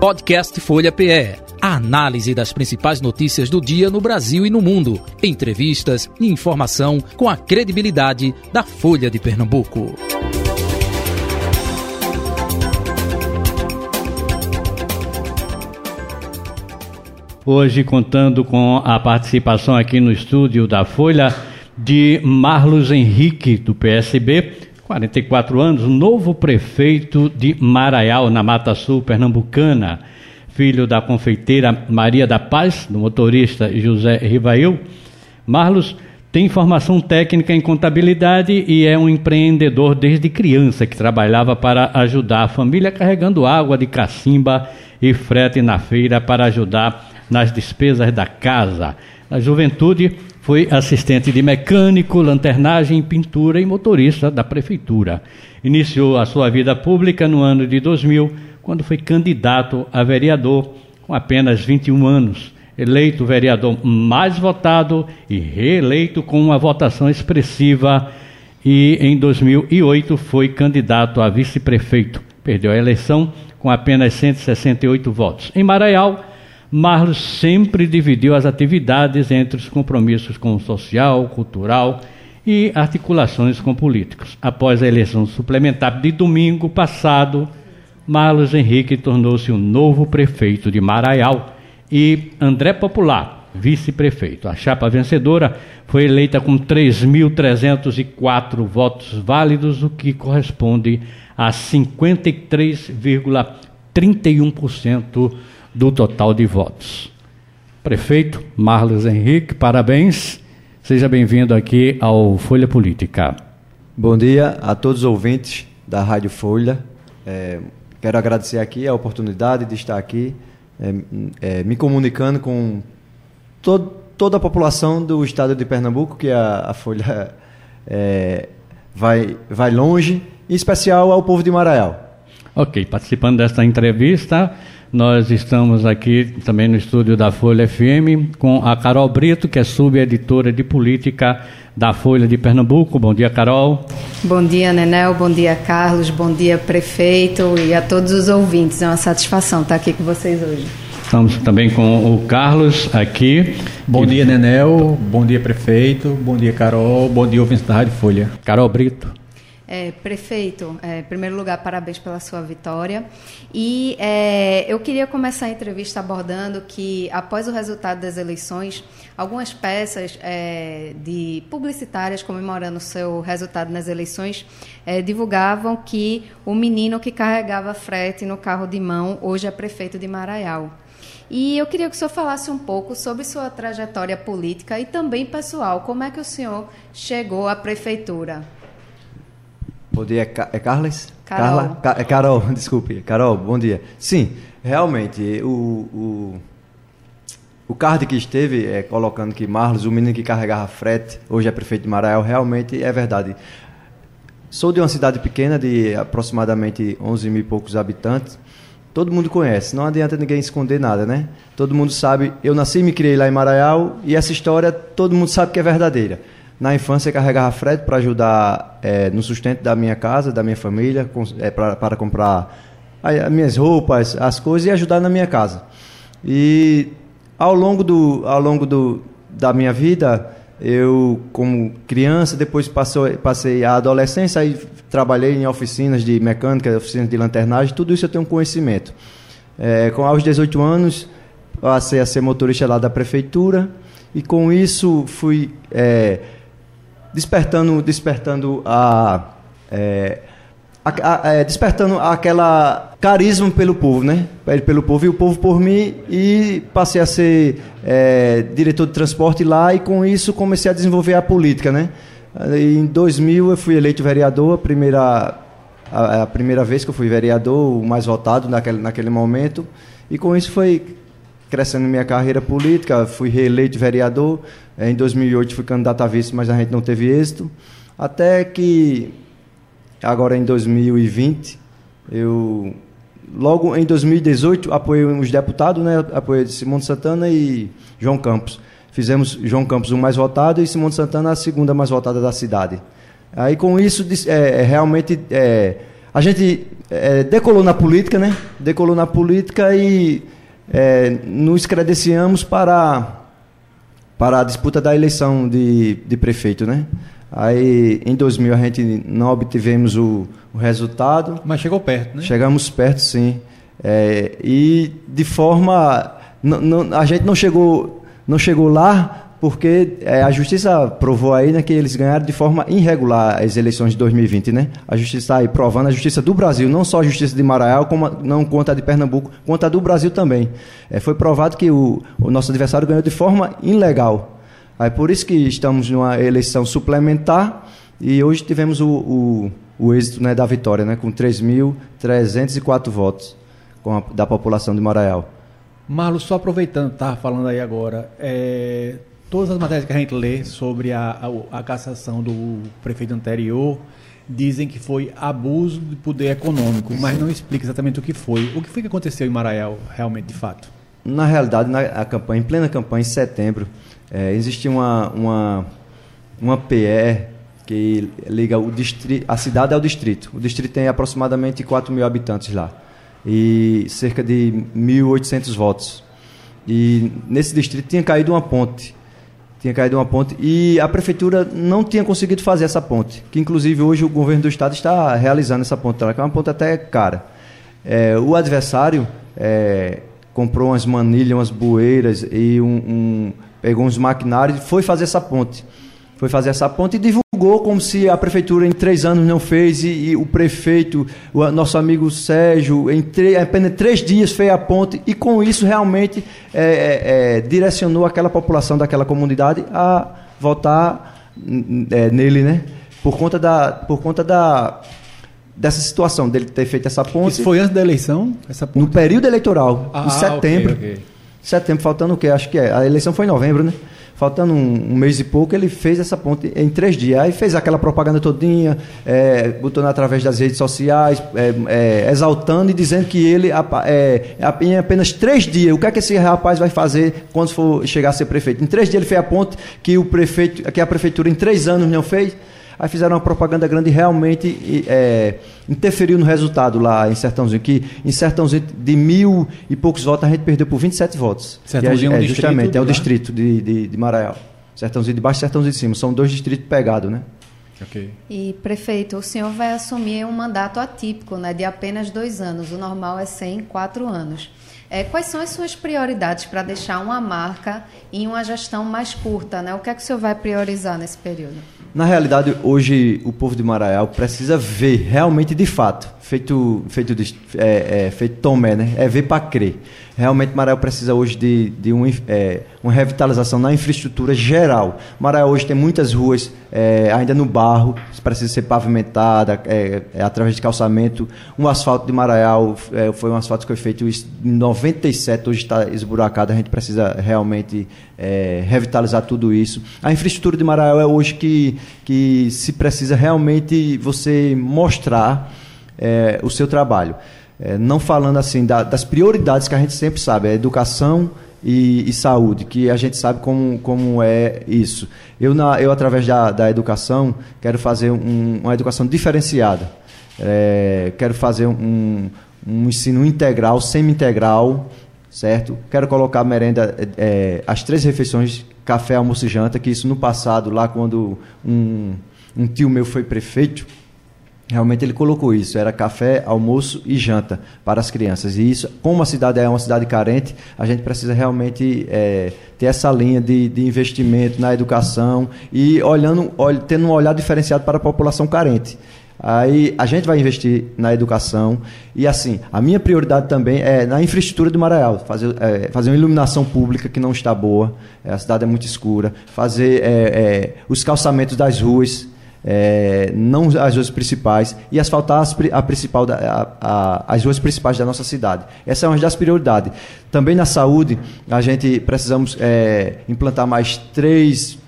Podcast Folha PE. A análise das principais notícias do dia no Brasil e no mundo. Entrevistas e informação com a credibilidade da Folha de Pernambuco. Hoje contando com a participação aqui no estúdio da Folha de Marlos Henrique, do PSB, 44 anos, novo prefeito de Maraial, na Mata Sul, pernambucana, filho da confeiteira Maria da Paz, do motorista José Rivail. Marlos tem formação técnica em contabilidade e é um empreendedor desde criança que trabalhava para ajudar a família carregando água de cacimba e frete na feira para ajudar nas despesas da casa. Na juventude, foi assistente de mecânico, lanternagem, pintura e motorista da prefeitura. Iniciou a sua vida pública no ano de 2000, quando foi candidato a vereador com apenas 21 anos. Eleito vereador mais votado e reeleito com uma votação expressiva. E em 2008 foi candidato a vice-prefeito. Perdeu a eleição com apenas 168 votos. Em Maraial, Marlos sempre dividiu as atividades entre os compromissos com o social, cultural e articulações com políticos. Após a eleição suplementar de domingo passado, Marlos Henrique tornou-se o novo prefeito de Maraial e André Popular, vice-prefeito. A chapa vencedora foi eleita com 3.304 votos válidos, o que corresponde a 53,31% do total de votos. Prefeito Marlos Henrique, parabéns. Seja bem-vindo aqui ao Folha Política. Bom dia a todos os ouvintes da Rádio Folha. É, quero agradecer aqui a oportunidade de estar aqui é, é, me comunicando com todo, toda a população do estado de Pernambuco, que a, a Folha é, vai, vai longe, em especial ao povo de Maraial. Ok, participando desta entrevista, nós estamos aqui também no estúdio da Folha FM com a Carol Brito, que é subeditora de política da Folha de Pernambuco. Bom dia, Carol. Bom dia, Nenel. Bom dia, Carlos. Bom dia, prefeito e a todos os ouvintes. É uma satisfação estar aqui com vocês hoje. Estamos também com o Carlos aqui. Bom dia, Nenel. Bom dia, prefeito. Bom dia, Carol. Bom dia, ouvintes da Rádio Folha. Carol Brito. É, prefeito, é, em primeiro lugar, parabéns pela sua vitória. E é, eu queria começar a entrevista abordando que, após o resultado das eleições, algumas peças é, de publicitárias comemorando o seu resultado nas eleições é, divulgavam que o menino que carregava frete no carro de mão hoje é prefeito de Maraial. E eu queria que o senhor falasse um pouco sobre sua trajetória política e também pessoal. Como é que o senhor chegou à prefeitura? Bom dia, é Carlos? Carol. Carla? É Carol, desculpe. Carol, bom dia. Sim, realmente, o, o, o card que esteve é, colocando que Marlos, o menino que carregava frete, hoje é prefeito de Marael, realmente é verdade. Sou de uma cidade pequena de aproximadamente 11 mil e poucos habitantes. Todo mundo conhece, não adianta ninguém esconder nada, né? Todo mundo sabe, eu nasci e me criei lá em Maraial e essa história todo mundo sabe que é verdadeira. Na infância, carregava frete para ajudar é, no sustento da minha casa, da minha família, é, para comprar as minhas roupas, as coisas e ajudar na minha casa. E ao longo, do, ao longo do, da minha vida, eu, como criança, depois passou, passei a adolescência, aí trabalhei em oficinas de mecânica, oficinas de lanternagem, tudo isso eu tenho conhecimento. É, com aos 18 anos, passei a ser motorista lá da prefeitura, e com isso fui. É, despertando, despertando a, é, a, a, é, despertando aquela carisma pelo povo, né? Pelo povo e o povo por mim e passei a ser é, diretor de transporte lá e com isso comecei a desenvolver a política, né? Em 2000 eu fui eleito vereador, a primeira a, a primeira vez que eu fui vereador, o mais votado naquele, naquele momento e com isso foi crescendo minha carreira política, fui reeleito vereador. Em 2008 fui candidato a vice, mas a gente não teve êxito. Até que, agora em 2020, eu. Logo em 2018, apoiei os deputados, né? apoiei Simão Santana e João Campos. Fizemos João Campos o mais votado e Simão Santana a segunda mais votada da cidade. Aí, com isso, é, realmente. É, a gente é, decolou na política, né? Decolou na política e é, nos credenciamos para, para a disputa da eleição de, de prefeito, né? Aí, em 2000, a gente não obtivemos o, o resultado. Mas chegou perto, né? Chegamos perto, sim. É, e de forma. a gente não chegou, não chegou lá porque é, a justiça provou aí né, que eles ganharam de forma irregular as eleições de 2020, né? A justiça está aí provando, a justiça do Brasil, não só a justiça de Maraial, como não conta a de Pernambuco, conta a do Brasil também. É, foi provado que o, o nosso adversário ganhou de forma ilegal. Aí por isso que estamos numa eleição suplementar e hoje tivemos o, o, o êxito né, da vitória, né, com 3.304 votos a, da população de Maraial. Marlos, só aproveitando, estava falando aí agora, é, todas as matérias que a gente lê sobre a, a, a cassação do prefeito anterior dizem que foi abuso de poder econômico, mas não explica exatamente o que foi. O que foi que aconteceu em Maraial, realmente, de fato? Na realidade, na campanha, em plena campanha, em setembro, é, existia uma, uma, uma PE que liga o distrito, a cidade ao distrito. O distrito tem aproximadamente 4 mil habitantes lá e cerca de 1.800 votos. E nesse distrito tinha caído uma ponte tinha caído uma ponte e a prefeitura não tinha conseguido fazer essa ponte, que inclusive hoje o governo do estado está realizando essa ponte, que é uma ponte até cara. É, o adversário é, comprou umas manilhas, umas bueiras e um, um, pegou uns maquinários e foi fazer essa ponte. Foi fazer essa ponte e divulgou como se a prefeitura em três anos não fez e, e o prefeito, o nosso amigo Sérgio, em apenas três dias fez a ponte e com isso realmente é, é, é direcionou aquela população daquela comunidade a votar é, nele, né? Por conta da, por conta da dessa situação dele ter feito essa ponte. Isso foi antes da eleição? Essa ponte? No período eleitoral, ah, em setembro. Okay, okay. Setembro, faltando o quê? Acho que é. A eleição foi em novembro, né? Faltando um, um, mês e pouco, ele fez essa ponte em três dias. Aí fez aquela propaganda todinha, é, botando através das redes sociais, é, é, exaltando e dizendo que ele, é, em apenas três dias, o que é que esse rapaz vai fazer quando for chegar a ser prefeito? Em três dias ele fez a ponte que, o prefeito, que a prefeitura em três anos não fez. Aí fizeram uma propaganda grande e realmente é, interferiu no resultado lá em Sertãozinho, que em Sertãozinho de mil e poucos votos a gente perdeu por 27 votos. Sertãozinho é, é, um justamente, é o distrito de, de, de Maraial. Sertãozinho de baixo e Sertãozinho de cima. São dois distritos pegados, né? Okay. E, prefeito, o senhor vai assumir um mandato atípico, né, de apenas dois anos. O normal é ser em quatro anos. É, quais são as suas prioridades para deixar uma marca em uma gestão mais curta? Né? O que é que o senhor vai priorizar nesse período? Na realidade, hoje o povo de Maraial precisa ver realmente de fato, feito, feito, é, é, feito Tomé, né? É ver para crer. Realmente Maraial precisa hoje de, de um, é, uma revitalização na infraestrutura geral. Maraial hoje tem muitas ruas é, ainda no barro, precisa ser pavimentada é, é, através de calçamento. Um asfalto de Maraial é, foi um asfalto que foi feito em 97, hoje está esburacado. A gente precisa realmente é, revitalizar tudo isso. A infraestrutura de Maraial é hoje que, que se precisa realmente você mostrar o seu trabalho é, não falando assim da, das prioridades que a gente sempre sabe, é educação e, e, saúde, que a gente sabe como, como é isso. Eu, na, eu através da, da educação, quero fazer um, uma educação diferenciada. É, quero fazer um, um ensino integral, semi-integral, certo? Quero colocar merenda, é, as três refeições, café, almoço e janta, que isso no passado, lá quando um, um tio meu foi prefeito, Realmente ele colocou isso, era café, almoço e janta para as crianças. E isso, como a cidade é uma cidade carente, a gente precisa realmente é, ter essa linha de, de, investimento na educação e olhando, olh, tendo um olhar diferenciado para a população carente. Aí a gente vai investir na educação e assim, a minha prioridade também é na infraestrutura do Maraial, fazer, é, fazer uma iluminação pública que não está boa, a cidade é muito escura, fazer é, é, os calçamentos das ruas, é, não as ruas principais, e asfaltar as, a principal da, a, a, as ruas principais da nossa cidade. Essa é uma das prioridades. Também na saúde, a gente precisamos é, implantar mais três.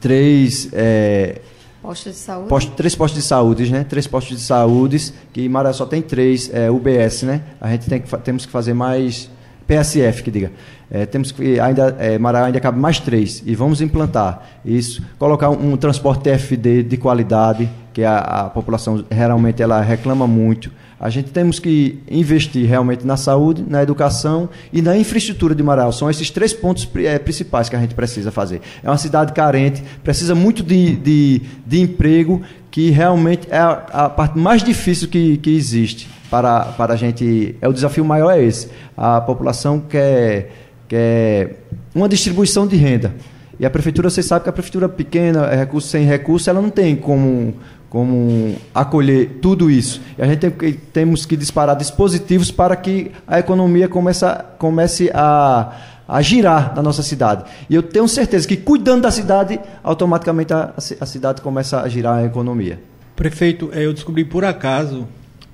três é, Postos de saúde? Posto, três postos de saúde, né? Três postos de saúde, que Maré só tem três é, UBS, né? A gente tem que, temos que fazer mais PSF, que diga. É, temos que ainda é, Maraial ainda cabe mais três e vamos implantar isso, colocar um, um transporte TFD de qualidade que a, a, população realmente ela reclama muito. A gente temos que investir realmente na saúde, na educação e na infraestrutura de Maraial. São esses três pontos é, principais que a gente precisa fazer. É uma cidade carente, precisa muito de, de, de emprego, que realmente é a, a parte mais difícil que, que existe para, para a gente. É o desafio maior é esse. A população quer, quer uma distribuição de renda. E a prefeitura, você sabe que a prefeitura pequena, é recurso sem recurso, ela não tem como, como acolher tudo isso. E a gente tem que, temos que disparar dispositivos para que a economia comece, comece a, a girar na nossa cidade. E eu tenho certeza que cuidando da cidade, automaticamente a, a cidade começa a girar a economia. Prefeito, eu descobri por acaso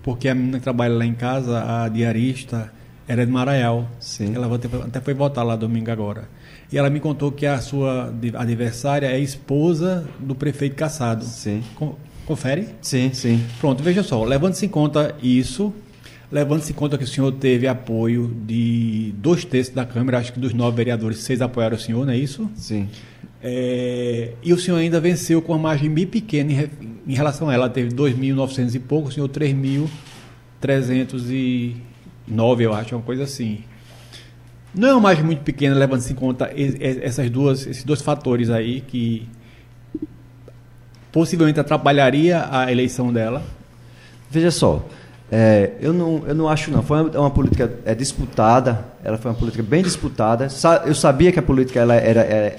porque a menina que trabalha lá em casa, a diarista, era de Maraial. Sim. Ela até foi votar lá domingo agora. E ela me contou que a sua adversária é esposa do prefeito Caçado. Sim. confere? Sim, sim. Pronto, veja só, levando-se em conta isso, levando-se em conta que o senhor teve apoio de dois terços da Câmara, acho que dos nove vereadores, seis apoiaram o senhor, não é isso? Sim. É, e o senhor ainda venceu com uma margem bem pequena em, em relação a ela. Ela teve 2.900 e pouco, o senhor 3.309, eu acho, uma coisa assim. Não é uma margem muito pequena, levando-se em conta essas duas, esses dois fatores aí que possivelmente atrapalharia a eleição dela. Veja só, é, eu, não, eu não acho não. Foi uma, uma, política é, disputada, ela foi uma política bem disputada. Eu sabia que a política ela era, era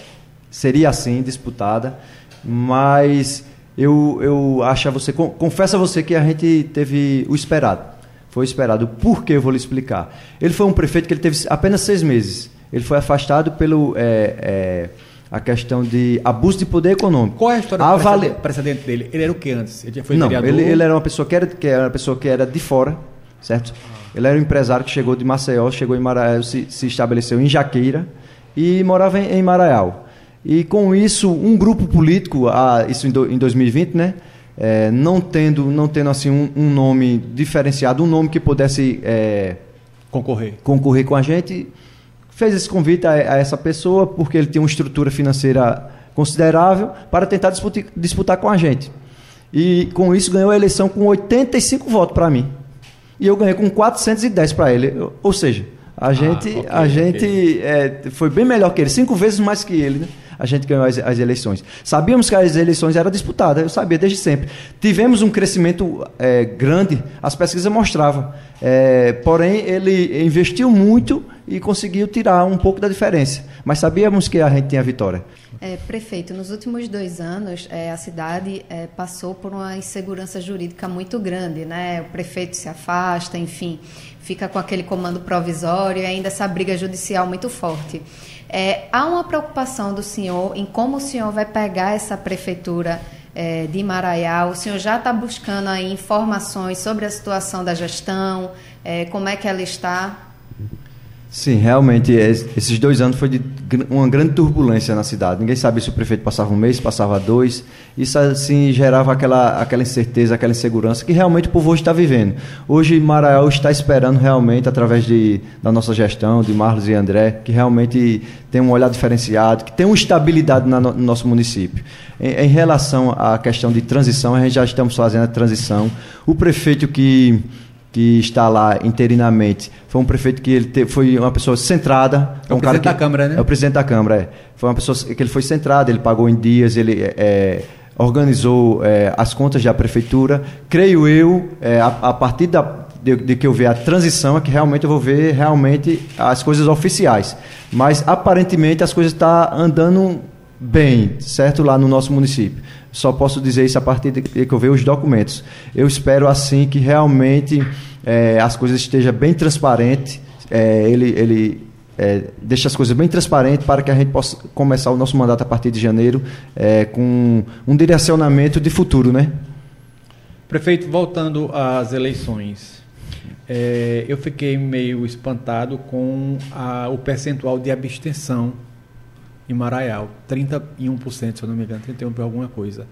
seria assim, disputada, mas eu, eu acho a você, confesso a você que a gente teve o esperado. Foi esperado. Por que eu vou lhe explicar? Ele foi um prefeito que ele teve apenas seis meses. Ele foi afastado pelo é, é, a questão de abuso de poder econômico. Qual é a história vale... precedente dele? Ele era o que antes? Ele foi Não, vereador? Ele, ele era uma pessoa que era, que era uma pessoa que era de fora, certo? Ele era um empresário que chegou de Maceió, chegou em Maraial, se, se estabeleceu em Jaqueira e morava em, em Maraial. E com isso, um grupo político, ah, isso em, do, em 2020, né? É, não tendo, não tendo assim um, um, nome diferenciado, um nome que pudesse é, concorrer. concorrer com a gente, fez esse convite a, a, essa pessoa porque ele tinha uma estrutura financeira considerável para tentar disputar, disputar com a gente. E com isso ganhou a eleição com 85 votos para mim. E eu ganhei com 410 para ele. Ou seja, a ah, gente, ah, okay, a gente okay. é, foi bem melhor que ele, cinco vezes mais que ele. Né? A gente ganhou as, as, eleições. Sabíamos que as eleições eram disputadas, eu sabia desde sempre. Tivemos um crescimento é, grande, as pesquisas mostravam. É, porém, ele investiu muito e conseguiu tirar um pouco da diferença. Mas sabíamos que a gente tinha vitória. É, prefeito, nos últimos dois anos, é, a cidade é, passou por uma insegurança jurídica muito grande. Né? O prefeito se afasta, enfim, fica com aquele comando provisório e ainda essa briga judicial muito forte. É, há uma preocupação do senhor em como o senhor vai pegar essa prefeitura é, de Maraial? O senhor já está buscando aí informações sobre a situação da gestão, é, como é que ela está? Sim, realmente, esses dois anos foi de uma grande turbulência na cidade. Ninguém sabia se o prefeito passava um mês, passava dois. Isso, assim, gerava aquela, aquela incerteza, aquela insegurança que realmente o povo está vivendo. Hoje, Marael está esperando realmente, através de, da nossa gestão, de Marlos e André, que realmente tem um olhar diferenciado, que tem uma estabilidade na, no nosso município. Em, em relação à questão de transição, a gente já estamos fazendo a transição. O prefeito que que está lá interinamente, foi um prefeito que ele te, foi uma pessoa centrada. É o um presidente da Câmara, né? É o presidente da Câmara, é. Foi uma pessoa que ele foi centrado, ele pagou em dias, ele é, é organizou é, as contas da prefeitura. Creio eu, é, a, a, partir da, de, de, que eu ver a transição, é que realmente eu vou ver realmente as coisas oficiais. Mas aparentemente as coisas estão tá andando bem, certo? Lá no nosso município. Só posso dizer isso a partir de que eu vejo os documentos. Eu espero assim que realmente é, as coisas estejam bem transparentes. É, ele ele é, deixa as coisas bem transparentes para que a gente possa começar o nosso mandato a partir de janeiro é, com um direcionamento de futuro, né? Prefeito, voltando às eleições, é, eu fiquei meio espantado com a, o percentual de abstenção em Maraial, 31%, se eu não me engano, 31% por alguma coisa.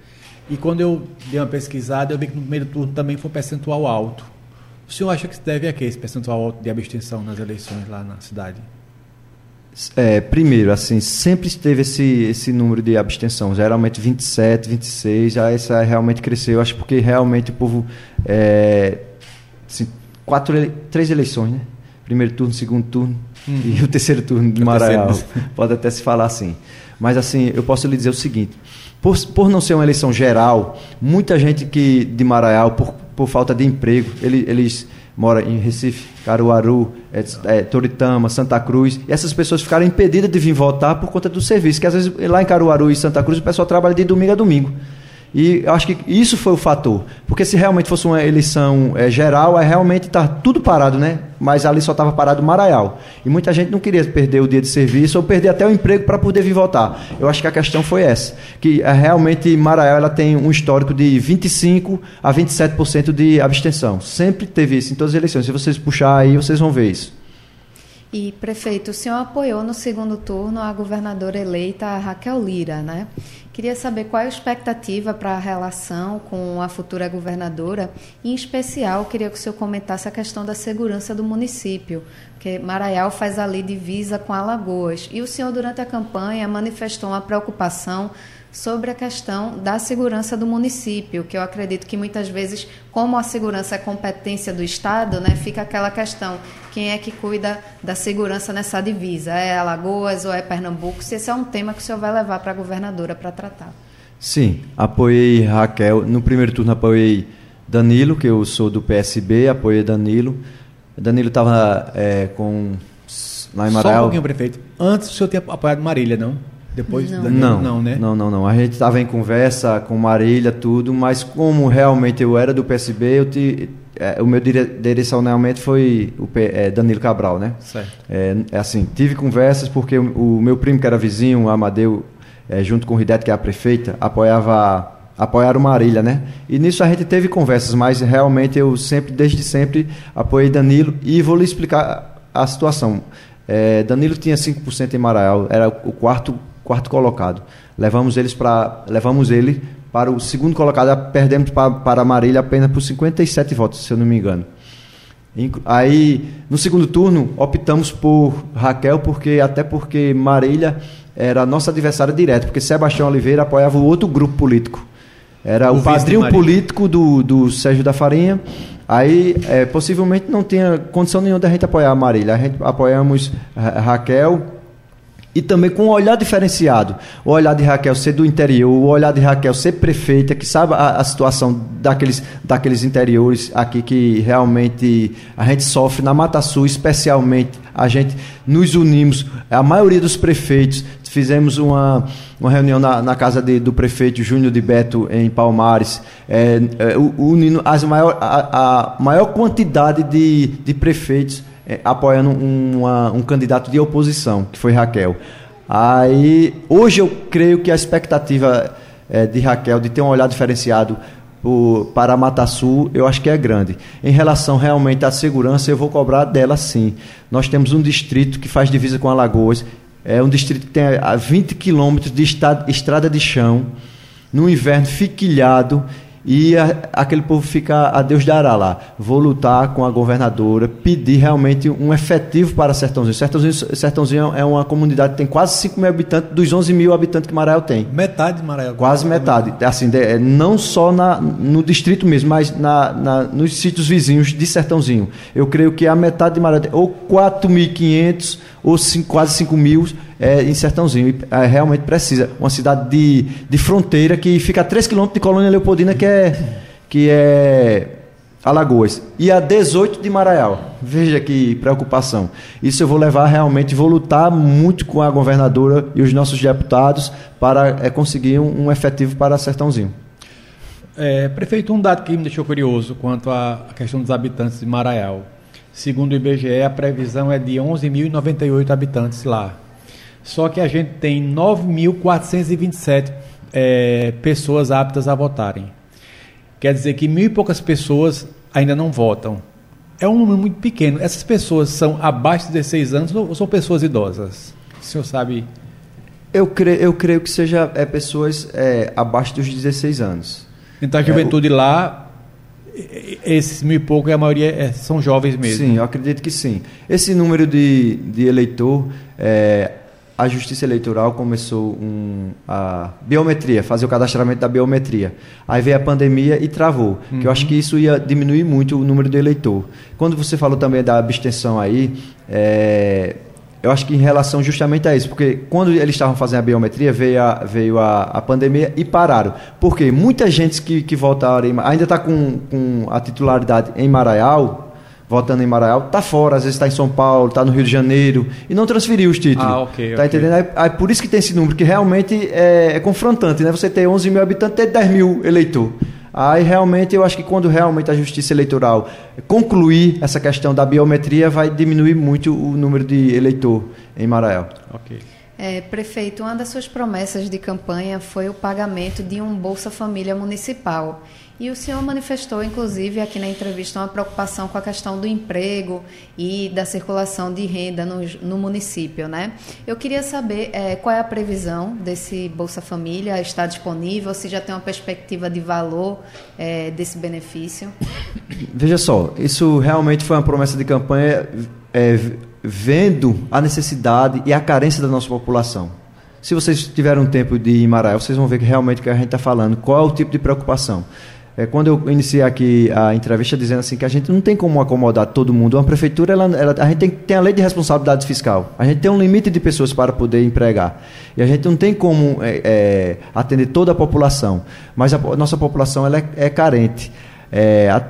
E quando eu dei uma pesquisada, eu vi que no primeiro turno também foi um percentual alto. O senhor acha que se deve a quê esse percentual alto de abstenção nas eleições lá na cidade? É, primeiro, assim, sempre esteve esse, esse número de abstenção, geralmente 27, 26, já essa realmente cresceu, acho porque realmente o povo. É, assim, quatro, três eleições, né? Primeiro turno, segundo turno uhum. e o terceiro turno de Maranhão. Pode até se falar assim. Mas, assim, eu posso lhe dizer o seguinte: por, por não ser uma eleição geral, muita gente que de Maraial, por, por falta de emprego, ele, eles moram em Recife, Caruaru, é, é, Toritama, Santa Cruz, e essas pessoas ficaram impedidas de vir votar por conta do serviço, que às vezes lá em Caruaru e Santa Cruz o pessoal trabalha de domingo a domingo. E acho que isso foi o fator. Porque se realmente fosse uma eleição é, geral, aí realmente está tudo parado, né? Mas ali só estava parado o Maraial. E muita gente não queria perder o dia de serviço ou perder até o emprego para poder vir votar. Eu acho que a questão foi essa. Que é, realmente Maraial ela tem um histórico de 25% a 27% de abstenção. Sempre teve isso em todas as eleições. Se vocês puxar aí, vocês vão ver isso. E, prefeito, o senhor apoiou no segundo turno a governadora eleita Raquel Lira, né? Queria saber qual é a expectativa para a relação com a futura governadora. Em especial, queria que o senhor comentasse a questão da segurança do município, porque Maraial faz ali divisa com Alagoas. E o senhor, durante a campanha, manifestou uma preocupação sobre a questão da segurança do município, que eu acredito que muitas vezes, como a segurança é competência do Estado, né, fica aquela questão, quem é que cuida da segurança nessa divisa? É Alagoas ou é Pernambuco? Se esse é um tema que o senhor vai levar para a governadora para tratar. Sim, apoiei Raquel, no primeiro turno apoiei Danilo, que eu sou do PSB, apoiei Danilo. Danilo estava é, com lá em Marael. Só um pouquinho, prefeito. Antes o senhor tinha apoiado Marília, não? Depois não. não, não, né? Não, não, não. A gente estava em conversa com Marília, tudo, mas como realmente eu era do PSB, eu te, é, o meu dire, direcionamento foi o é, Danilo Cabral, né? Certo. É, é, assim, tive conversas porque o, o, meu primo que era vizinho, o Amadeu, é, junto com o Ridete, que é a prefeita, apoiava apoiaram Marília, né? E nisso a gente teve conversas, mas realmente eu sempre, desde sempre, apoiei Danilo e vou lhe explicar a situação. É, Danilo tinha 5% em Maraial, era o quarto quarto colocado. Levamos eles para levamos ele para o segundo colocado, perdemos para, para Marília apenas por 57 votos, se eu não me engano. Aí, no segundo turno, optamos por Raquel, porque até porque Marília era nossa adversária direta, porque Sebastião Oliveira apoiava o outro grupo político. Era o, o padrinho político do, do Sérgio da Farinha. Aí, é, possivelmente, não tinha condição nenhuma da gente apoiar a Marília. A gente apoiamos Raquel e também com um olhar diferenciado. O olhar de Raquel ser do interior, o olhar de Raquel ser prefeita, que sabe a, a, situação daqueles, daqueles interiores aqui que realmente a gente sofre. Na Mata Sul, especialmente, a gente nos unimos, a maioria dos prefeitos, fizemos uma, uma reunião na, na casa de, do prefeito Júnior de Beto, em Palmares, é, é, unindo as maior, a, a maior quantidade de, de prefeitos é, apoiando uma, um candidato de oposição, que foi Raquel. Aí, hoje eu creio que a expectativa é, de Raquel de ter um olhar diferenciado o, para Sul, eu acho que é grande. Em relação realmente à segurança, eu vou cobrar dela sim. Nós temos um distrito que faz divisa com Alagoas, é um distrito que tem a 20 quilômetros de estrada de chão, no inverno fiquilhado e a, aquele povo fica a Deus dará lá. Vou lutar com a governadora, pedir realmente um efetivo para Sertãozinho. Sertãozinho, Sertãozinho é uma comunidade que tem quase 5 mil habitantes, dos 11 mil habitantes que Marael tem. Metade de Marael. Quase metade. Assim, é, não só na, no distrito mesmo, mas na, na, nos sítios vizinhos de Sertãozinho. Eu creio que a metade de Marael, ou 4.500 ou cinco, quase 5 mil é, em Sertãozinho. E, é, realmente precisa. Uma cidade de, de fronteira que fica a 3 quilômetros de Colônia Leopoldina, que é, que é Alagoas. E a 18 de Maraial. Veja que preocupação. Isso eu vou levar realmente, vou lutar muito com a governadora e os nossos deputados para é, conseguir um, um efetivo para Sertãozinho. É, prefeito, um dado que me deixou curioso quanto à questão dos habitantes de Maraial. Segundo o IBGE, a previsão é de 11.098 habitantes lá. Só que a gente tem 9.427 é, pessoas aptas a votarem. Quer dizer que mil e poucas pessoas ainda não votam. É um número muito pequeno. Essas pessoas são abaixo de 16 anos ou são pessoas idosas? O senhor sabe? Eu creio, eu creio que seja é, pessoas é, abaixo dos 16 anos. Então a juventude é, o... lá esses mil e pouco, a maioria é, são jovens mesmo. Sim, eu acredito que sim. Esse número de, de eleitor, é, a Justiça Eleitoral começou um, a biometria, fazer o cadastramento da biometria. Aí veio a pandemia e travou, uhum. que eu acho que isso ia diminuir muito o número de eleitor. Quando você falou também da abstenção aí, é, eu acho que em relação justamente a isso, porque quando eles estavam fazendo a biometria, veio a, veio a, a pandemia e pararam. Porque muita gente que, que voltaram, ainda está com, com a titularidade em Maraial, votando em Maraial, está fora, às vezes está em São Paulo, está no Rio de Janeiro, e não transferiu os títulos. Ah, ok. Tá okay. entendendo? Aí, aí, por isso que tem esse número, que realmente é, é confrontante, né? Você ter 11 mil habitantes, ter 10 mil eleitor. Aí realmente eu acho que quando realmente a Justiça Eleitoral concluir essa questão da biometria, vai diminuir muito o número de eleitor em Marael. Ok. É, prefeito, uma das suas promessas de campanha foi o pagamento de um Bolsa Família municipal. E o senhor manifestou, inclusive, aqui na entrevista, uma preocupação com a questão do emprego e da circulação de renda no, no município, né? Eu queria saber é, qual é a previsão desse Bolsa Família, está disponível, se já tem uma perspectiva de valor é, desse benefício? Veja só, isso realmente foi uma promessa de campanha é, vendo a necessidade e a carência da nossa população. Se vocês tiverem um tempo de Marael, vocês vão ver que realmente o que a gente está falando, qual é o tipo de preocupação é, quando eu iniciei aqui a entrevista dizendo assim que a gente não tem como acomodar todo mundo. Uma prefeitura, ela, ela, a gente tem, tem a lei de responsabilidade fiscal. A gente tem um limite de pessoas para poder empregar. E a gente não tem como é, é, atender toda a população. Mas a, a nossa população ela é, é carente. É, a,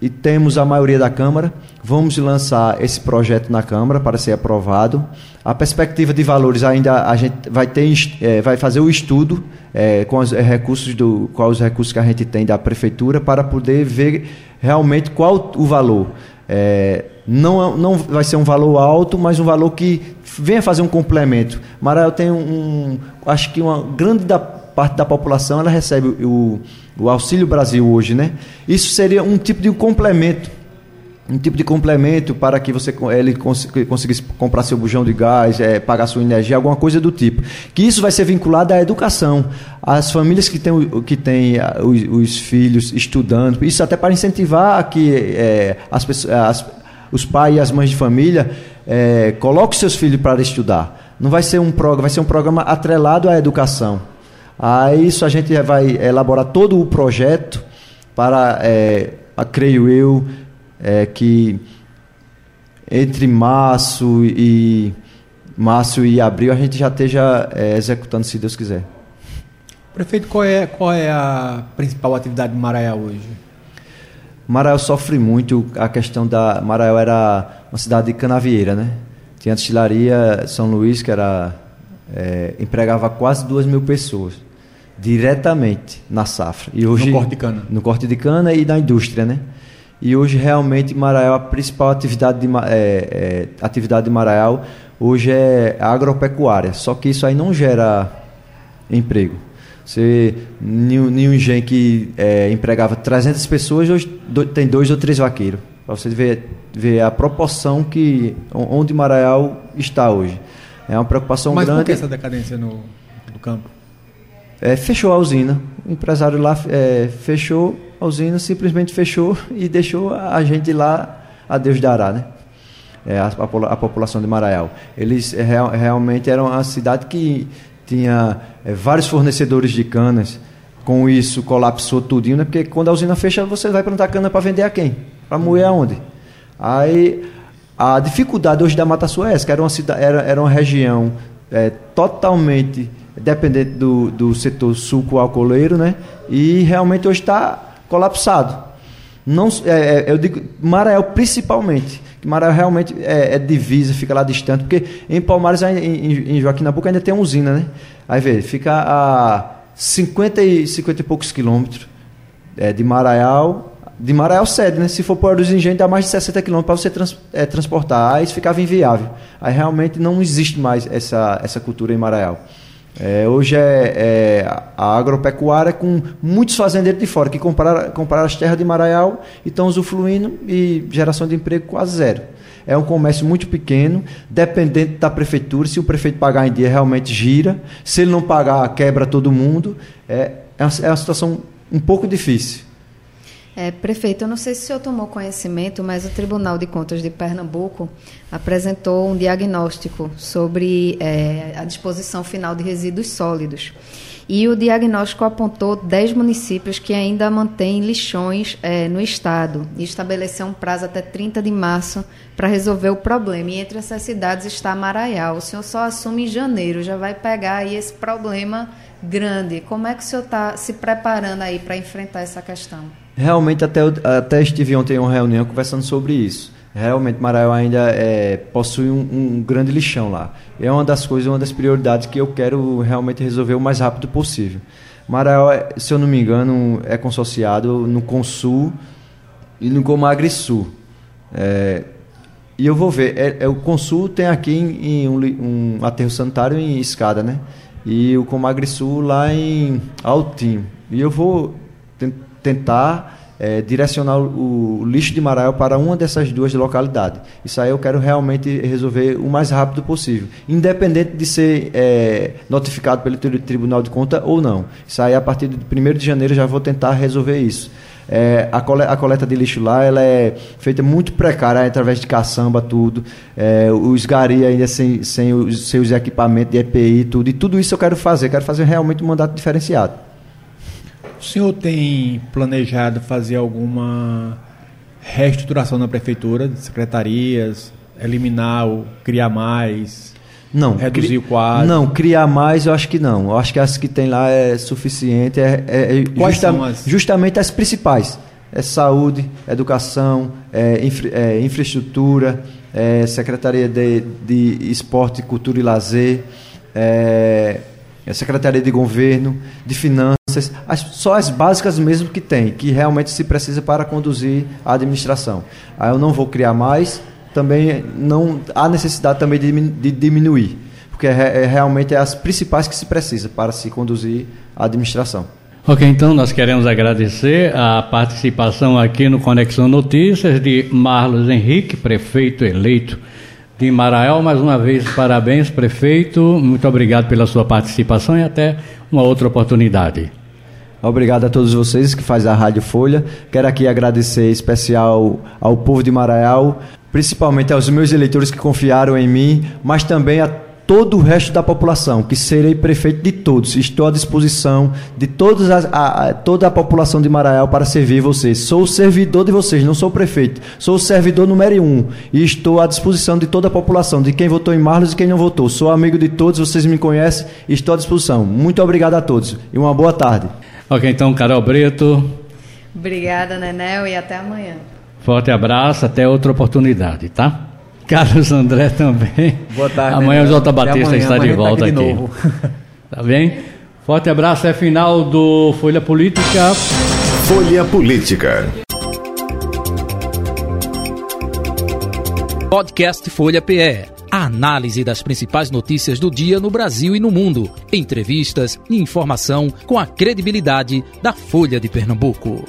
e temos a maioria da Câmara. Vamos lançar esse projeto na Câmara para ser aprovado. A perspectiva de valores ainda a gente vai ter, é, vai fazer o estudo é, com os recursos do, os recursos que a gente tem da prefeitura para poder ver realmente qual o valor. É, não, não vai ser um valor alto, mas um valor que venha fazer um complemento. Marael tem um, um acho que uma grande da, parte da população ela recebe o o Auxílio Brasil hoje, né? Isso seria um tipo de complemento, um tipo de complemento para que você ele conseguisse comprar seu bujão de gás, é, pagar sua energia, alguma coisa do tipo. Que isso vai ser vinculado à educação, às famílias que têm, que têm os, os filhos estudando, isso até para incentivar que é, as as, os pais e as mães de família é, coloquem seus filhos para estudar. Não vai ser um programa, vai ser um programa atrelado à educação. A isso a gente vai elaborar todo o projeto para, é, creio eu, é, que entre março e março e abril a gente já esteja é, executando, se Deus quiser. Prefeito, qual é, qual é a principal atividade de Maraial hoje? Maraial sofre muito a questão da. Maraial era uma cidade de canavieira, né? Tinha a destilaria São Luís, que era. É, empregava quase duas mil pessoas diretamente na safra. E hoje, no corte de cana. No corte de cana e na indústria, né? E hoje realmente Maraial, a principal atividade de, é, é, atividade de Maraial hoje é agropecuária. Só que isso aí não gera emprego. Você, nenhum engenho que é, empregava 300 pessoas, hoje do, tem dois ou três vaqueiros. Para você ver, ver a proporção que onde Maraial está hoje. É uma preocupação Mas grande. Mas por que essa decadência no, no campo? é, fechou a usina. O empresário lá é, fechou a usina, simplesmente fechou e deixou a gente lá, a Deus dará, né? É, a, a, a, população de Maraial. Eles é, real, realmente eram uma cidade que tinha é, vários fornecedores de canas. Com isso, colapsou tudinho, né? Porque quando a usina fecha, você vai plantar cana para vender a quem? Para moer aonde? Aí, a dificuldade hoje da Mata Sul é essa, que era uma, cidade, era, era uma região é, totalmente dependente do, do setor suco-alcooleiro, né? E realmente hoje está colapsado. Não, é, é, eu digo Marael principalmente, Marael realmente é, é, divisa, fica lá distante, porque em Palmares, em, em Joaquim Nabuco, ainda tem uma usina, né? Aí vê, fica a 50 e, 50 e poucos quilômetros é, de Maraial, de Maraial sede, né? Se for por dos engenhos, dá mais de 60 quilômetros para você trans, é, transportar. Aí isso ficava inviável. Aí realmente não existe mais essa, essa cultura em Maraial. É, hoje é, é, a agropecuária com muitos fazendeiros de fora que compraram, compraram as terras de Maraial e estão usufruindo e geração de emprego quase zero. É um comércio muito pequeno, dependente da prefeitura. Se o prefeito pagar em dia, realmente gira. Se ele não pagar, quebra todo mundo. É, é uma, é uma situação um pouco difícil. É, prefeito, eu não sei se o senhor tomou conhecimento, mas o Tribunal de Contas de Pernambuco apresentou um diagnóstico sobre é, a disposição final de resíduos sólidos. E o diagnóstico apontou 10 municípios que ainda mantêm lixões é, no estado e estabeleceu um prazo até 30 de março para resolver o problema. E entre essas cidades está Maraial. O senhor só assume em janeiro, já vai pegar aí esse problema grande. Como é que o senhor está se preparando aí para enfrentar essa questão? Realmente, até, até estive ontem em uma reunião conversando sobre isso. Realmente, Maraial ainda é, possui um, um, grande lixão lá. É uma das coisas, uma das prioridades que eu quero realmente resolver o mais rápido possível. Maraial, é, se eu não me engano, é consorciado no Consul e no Comagrisul. É, e eu vou ver. É, é, o Consul tem aqui em, em um, um, aterro sanitário em escada, né? E o Comagrisul lá em Altinho. E eu vou tentar é, direcionar o, o, lixo de Maraial para uma dessas duas localidades. Isso aí eu quero realmente resolver o mais rápido possível, independente de ser é, notificado pelo Tribunal de Conta ou não. Isso aí a partir de 1 de janeiro já vou tentar resolver isso. É, a, coleta, a, coleta, de lixo lá ela é feita muito precária, através de caçamba, tudo. É, os gari ainda sem, sem os seus equipamentos de EPI, tudo. E tudo isso eu quero fazer. Quero fazer realmente um mandato diferenciado. O senhor tem planejado fazer alguma reestruturação na prefeitura, de secretarias, eliminar ou criar mais? Não. Reduzir cri... o quadro? Não, criar mais eu acho que não. Eu acho que as que tem lá é suficiente. É, é, é Quais justa... são as? Justamente as principais. É saúde, educação, é, infra... é infraestrutura, é secretaria de, de esporte, cultura e lazer, é, é secretaria de governo, de finanças as, só as básicas mesmo que tem, que realmente se precisa para conduzir a administração. Aí eu não vou criar mais, também não há necessidade também de, de diminuir, porque é, é, realmente é as principais que se precisa para se conduzir a administração. Ok, então nós queremos agradecer a participação aqui no Conexão Notícias de Marlos Henrique, prefeito eleito de Marael. Mais uma vez, parabéns, prefeito. Muito obrigado pela sua participação e até uma outra oportunidade. Obrigado a todos vocês que fazem a Rádio Folha. Quero aqui agradecer especial ao povo de Maraial, principalmente aos meus eleitores que confiaram em mim, mas também a todo o resto da população, que serei prefeito de todos. Estou à disposição de todos a, a, toda a população de Maraial para servir vocês. Sou o servidor de vocês, não sou prefeito. Sou o servidor número um. E estou à disposição de toda a população, de quem votou em Marlos e quem não votou. Sou amigo de todos, vocês me conhecem e estou à disposição. Muito obrigado a todos e uma boa tarde. Ok, então, Carol Brito. Obrigada, Nenel, e até amanhã. Forte abraço, até outra oportunidade, tá? Carlos André também. Boa tarde. Amanhã o Jota Batista amanhã, está de tá volta aqui. aqui. tá bem? Forte abraço, é final do Folha Política. Folha Política. Podcast Folha PE a análise das principais notícias do dia no Brasil e no mundo, entrevistas e informação com a credibilidade da Folha de Pernambuco.